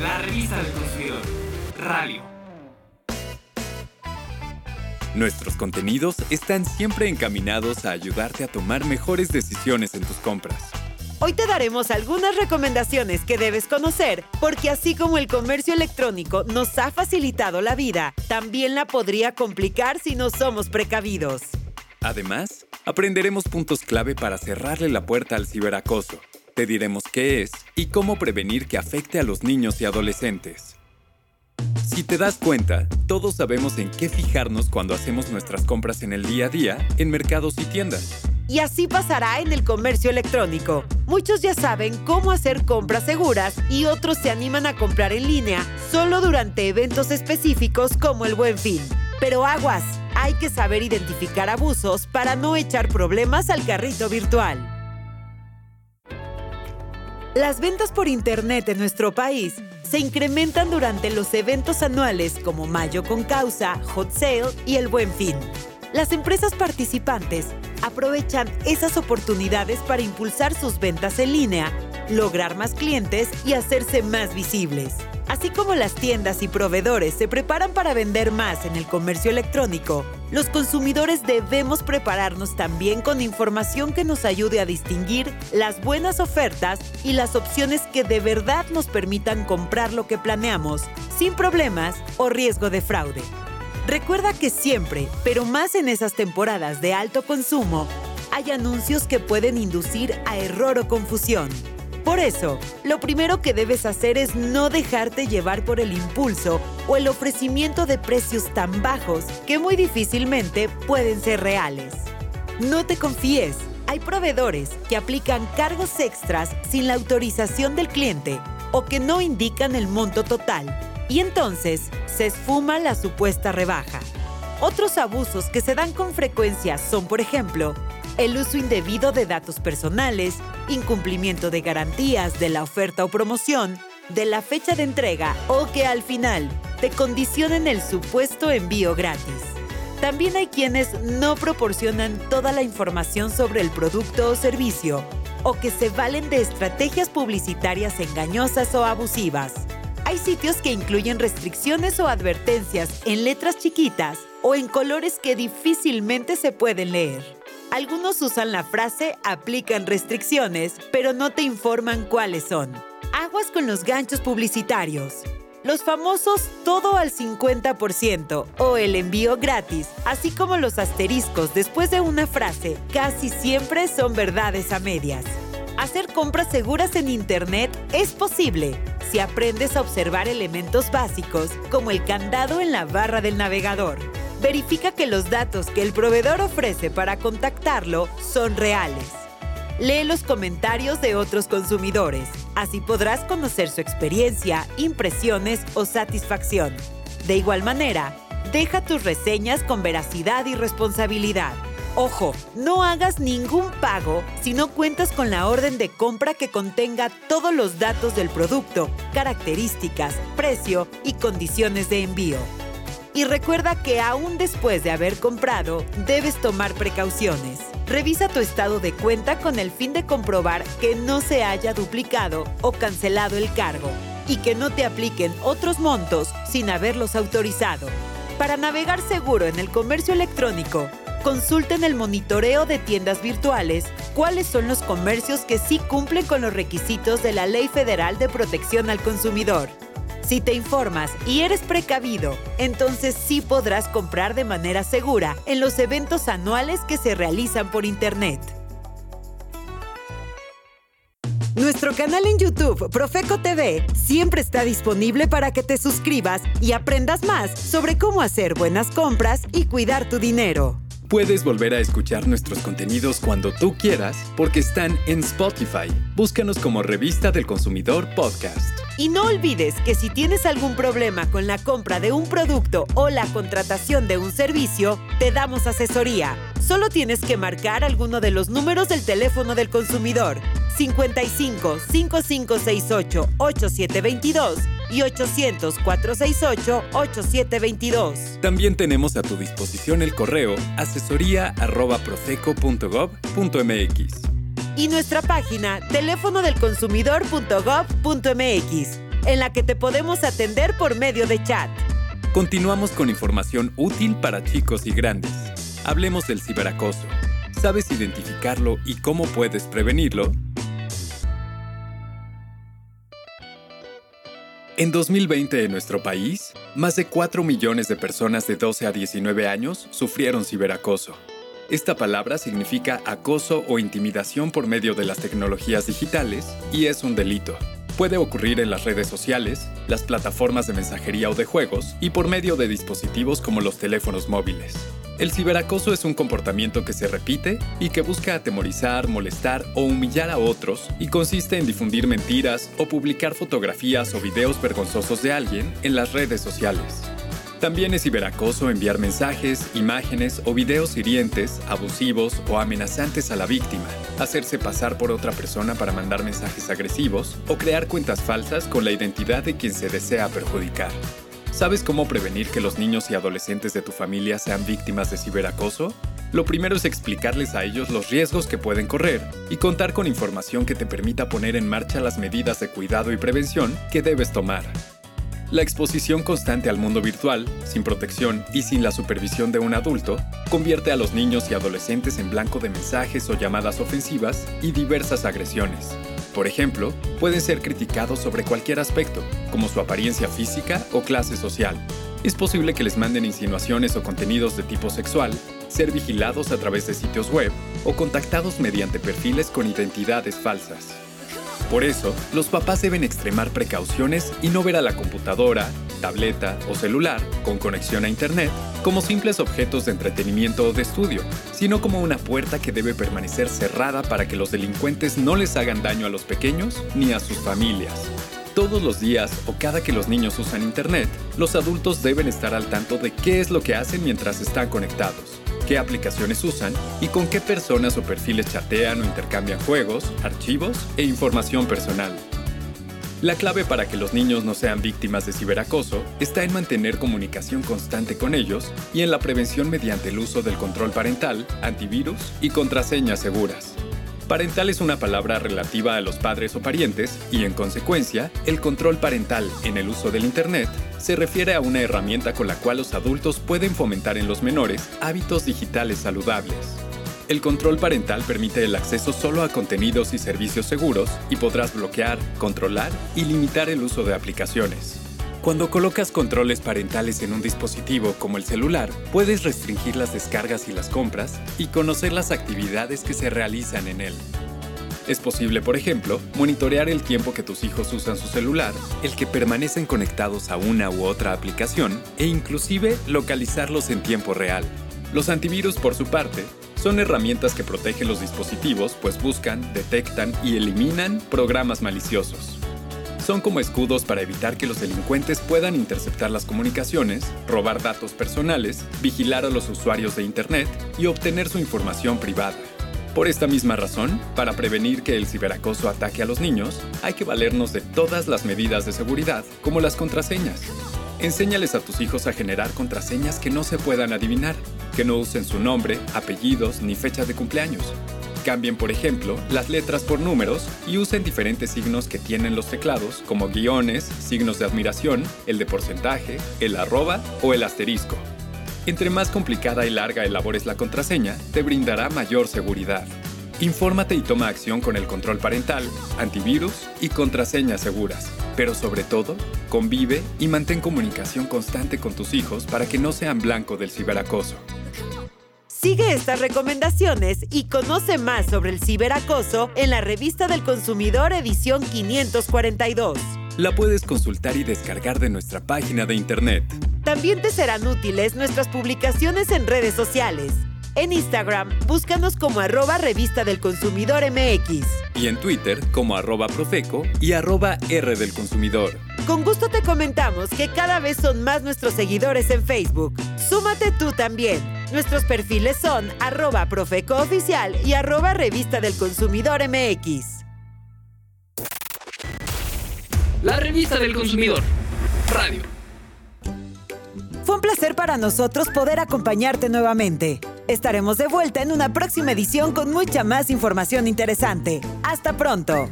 La revista del consumidor. Radio. Nuestros contenidos están siempre encaminados a ayudarte a tomar mejores decisiones en tus compras. Hoy te daremos algunas recomendaciones que debes conocer, porque así como el comercio electrónico nos ha facilitado la vida, también la podría complicar si no somos precavidos. Además, aprenderemos puntos clave para cerrarle la puerta al ciberacoso. Te diremos qué es y cómo prevenir que afecte a los niños y adolescentes. Si te das cuenta, todos sabemos en qué fijarnos cuando hacemos nuestras compras en el día a día en mercados y tiendas. Y así pasará en el comercio electrónico. Muchos ya saben cómo hacer compras seguras y otros se animan a comprar en línea solo durante eventos específicos como el buen fin. Pero aguas, hay que saber identificar abusos para no echar problemas al carrito virtual. Las ventas por Internet en nuestro país se incrementan durante los eventos anuales como Mayo con Causa, Hot Sale y el Buen Fin. Las empresas participantes aprovechan esas oportunidades para impulsar sus ventas en línea, lograr más clientes y hacerse más visibles. Así como las tiendas y proveedores se preparan para vender más en el comercio electrónico, los consumidores debemos prepararnos también con información que nos ayude a distinguir las buenas ofertas y las opciones que de verdad nos permitan comprar lo que planeamos, sin problemas o riesgo de fraude. Recuerda que siempre, pero más en esas temporadas de alto consumo, hay anuncios que pueden inducir a error o confusión. Por eso, lo primero que debes hacer es no dejarte llevar por el impulso o el ofrecimiento de precios tan bajos que muy difícilmente pueden ser reales. No te confíes, hay proveedores que aplican cargos extras sin la autorización del cliente o que no indican el monto total y entonces se esfuma la supuesta rebaja. Otros abusos que se dan con frecuencia son, por ejemplo, el uso indebido de datos personales, incumplimiento de garantías de la oferta o promoción, de la fecha de entrega o que al final te condicionen el supuesto envío gratis. También hay quienes no proporcionan toda la información sobre el producto o servicio o que se valen de estrategias publicitarias engañosas o abusivas. Hay sitios que incluyen restricciones o advertencias en letras chiquitas o en colores que difícilmente se pueden leer. Algunos usan la frase aplican restricciones, pero no te informan cuáles son. Aguas con los ganchos publicitarios. Los famosos todo al 50% o el envío gratis, así como los asteriscos después de una frase, casi siempre son verdades a medias. Hacer compras seguras en Internet es posible si aprendes a observar elementos básicos como el candado en la barra del navegador. Verifica que los datos que el proveedor ofrece para contactarlo son reales. Lee los comentarios de otros consumidores. Así podrás conocer su experiencia, impresiones o satisfacción. De igual manera, deja tus reseñas con veracidad y responsabilidad. Ojo, no hagas ningún pago si no cuentas con la orden de compra que contenga todos los datos del producto, características, precio y condiciones de envío. Y recuerda que aún después de haber comprado, debes tomar precauciones. Revisa tu estado de cuenta con el fin de comprobar que no se haya duplicado o cancelado el cargo y que no te apliquen otros montos sin haberlos autorizado. Para navegar seguro en el comercio electrónico, Consulten el monitoreo de tiendas virtuales cuáles son los comercios que sí cumplen con los requisitos de la Ley Federal de Protección al Consumidor. Si te informas y eres precavido, entonces sí podrás comprar de manera segura en los eventos anuales que se realizan por Internet. Nuestro canal en YouTube, Profeco TV, siempre está disponible para que te suscribas y aprendas más sobre cómo hacer buenas compras y cuidar tu dinero. Puedes volver a escuchar nuestros contenidos cuando tú quieras porque están en Spotify. Búscanos como Revista del Consumidor Podcast. Y no olvides que si tienes algún problema con la compra de un producto o la contratación de un servicio, te damos asesoría. Solo tienes que marcar alguno de los números del teléfono del consumidor 55 5568 8722 y 800 468 8722. También tenemos a tu disposición el correo asesoría@profeco.gov.mx y nuestra página teléfono del consumidor.gov.mx en la que te podemos atender por medio de chat. Continuamos con información útil para chicos y grandes. Hablemos del ciberacoso. ¿Sabes identificarlo y cómo puedes prevenirlo? En 2020 en nuestro país, más de 4 millones de personas de 12 a 19 años sufrieron ciberacoso. Esta palabra significa acoso o intimidación por medio de las tecnologías digitales y es un delito. Puede ocurrir en las redes sociales, las plataformas de mensajería o de juegos y por medio de dispositivos como los teléfonos móviles. El ciberacoso es un comportamiento que se repite y que busca atemorizar, molestar o humillar a otros y consiste en difundir mentiras o publicar fotografías o videos vergonzosos de alguien en las redes sociales. También es ciberacoso enviar mensajes, imágenes o videos hirientes, abusivos o amenazantes a la víctima, hacerse pasar por otra persona para mandar mensajes agresivos o crear cuentas falsas con la identidad de quien se desea perjudicar. ¿Sabes cómo prevenir que los niños y adolescentes de tu familia sean víctimas de ciberacoso? Lo primero es explicarles a ellos los riesgos que pueden correr y contar con información que te permita poner en marcha las medidas de cuidado y prevención que debes tomar. La exposición constante al mundo virtual, sin protección y sin la supervisión de un adulto, convierte a los niños y adolescentes en blanco de mensajes o llamadas ofensivas y diversas agresiones. Por ejemplo, pueden ser criticados sobre cualquier aspecto, como su apariencia física o clase social. Es posible que les manden insinuaciones o contenidos de tipo sexual, ser vigilados a través de sitios web o contactados mediante perfiles con identidades falsas. Por eso, los papás deben extremar precauciones y no ver a la computadora, tableta o celular con conexión a Internet como simples objetos de entretenimiento o de estudio, sino como una puerta que debe permanecer cerrada para que los delincuentes no les hagan daño a los pequeños ni a sus familias. Todos los días o cada que los niños usan Internet, los adultos deben estar al tanto de qué es lo que hacen mientras están conectados, qué aplicaciones usan y con qué personas o perfiles chatean o intercambian juegos, archivos e información personal. La clave para que los niños no sean víctimas de ciberacoso está en mantener comunicación constante con ellos y en la prevención mediante el uso del control parental, antivirus y contraseñas seguras. Parental es una palabra relativa a los padres o parientes y, en consecuencia, el control parental en el uso del Internet se refiere a una herramienta con la cual los adultos pueden fomentar en los menores hábitos digitales saludables. El control parental permite el acceso solo a contenidos y servicios seguros y podrás bloquear, controlar y limitar el uso de aplicaciones. Cuando colocas controles parentales en un dispositivo como el celular, puedes restringir las descargas y las compras y conocer las actividades que se realizan en él. Es posible, por ejemplo, monitorear el tiempo que tus hijos usan su celular, el que permanecen conectados a una u otra aplicación e inclusive localizarlos en tiempo real. Los antivirus, por su parte, son herramientas que protegen los dispositivos, pues buscan, detectan y eliminan programas maliciosos. Son como escudos para evitar que los delincuentes puedan interceptar las comunicaciones, robar datos personales, vigilar a los usuarios de Internet y obtener su información privada. Por esta misma razón, para prevenir que el ciberacoso ataque a los niños, hay que valernos de todas las medidas de seguridad, como las contraseñas. Enséñales a tus hijos a generar contraseñas que no se puedan adivinar, que no usen su nombre, apellidos ni fecha de cumpleaños. Cambien, por ejemplo, las letras por números y usen diferentes signos que tienen los teclados, como guiones, signos de admiración, el de porcentaje, el arroba o el asterisco. Entre más complicada y larga elabores la contraseña, te brindará mayor seguridad. Infórmate y toma acción con el control parental, antivirus y contraseñas seguras. Pero sobre todo, convive y mantén comunicación constante con tus hijos para que no sean blanco del ciberacoso. Sigue estas recomendaciones y conoce más sobre el ciberacoso en la revista del consumidor edición 542. La puedes consultar y descargar de nuestra página de internet. También te serán útiles nuestras publicaciones en redes sociales. En Instagram, búscanos como arroba revista del consumidor MX. Y en Twitter como arroba profeco y arroba R del consumidor. Con gusto te comentamos que cada vez son más nuestros seguidores en Facebook. Súmate tú también. Nuestros perfiles son arroba profeco oficial y arroba revista del consumidor MX. La revista del consumidor. Radio. Fue un placer para nosotros poder acompañarte nuevamente. Estaremos de vuelta en una próxima edición con mucha más información interesante. Hasta pronto.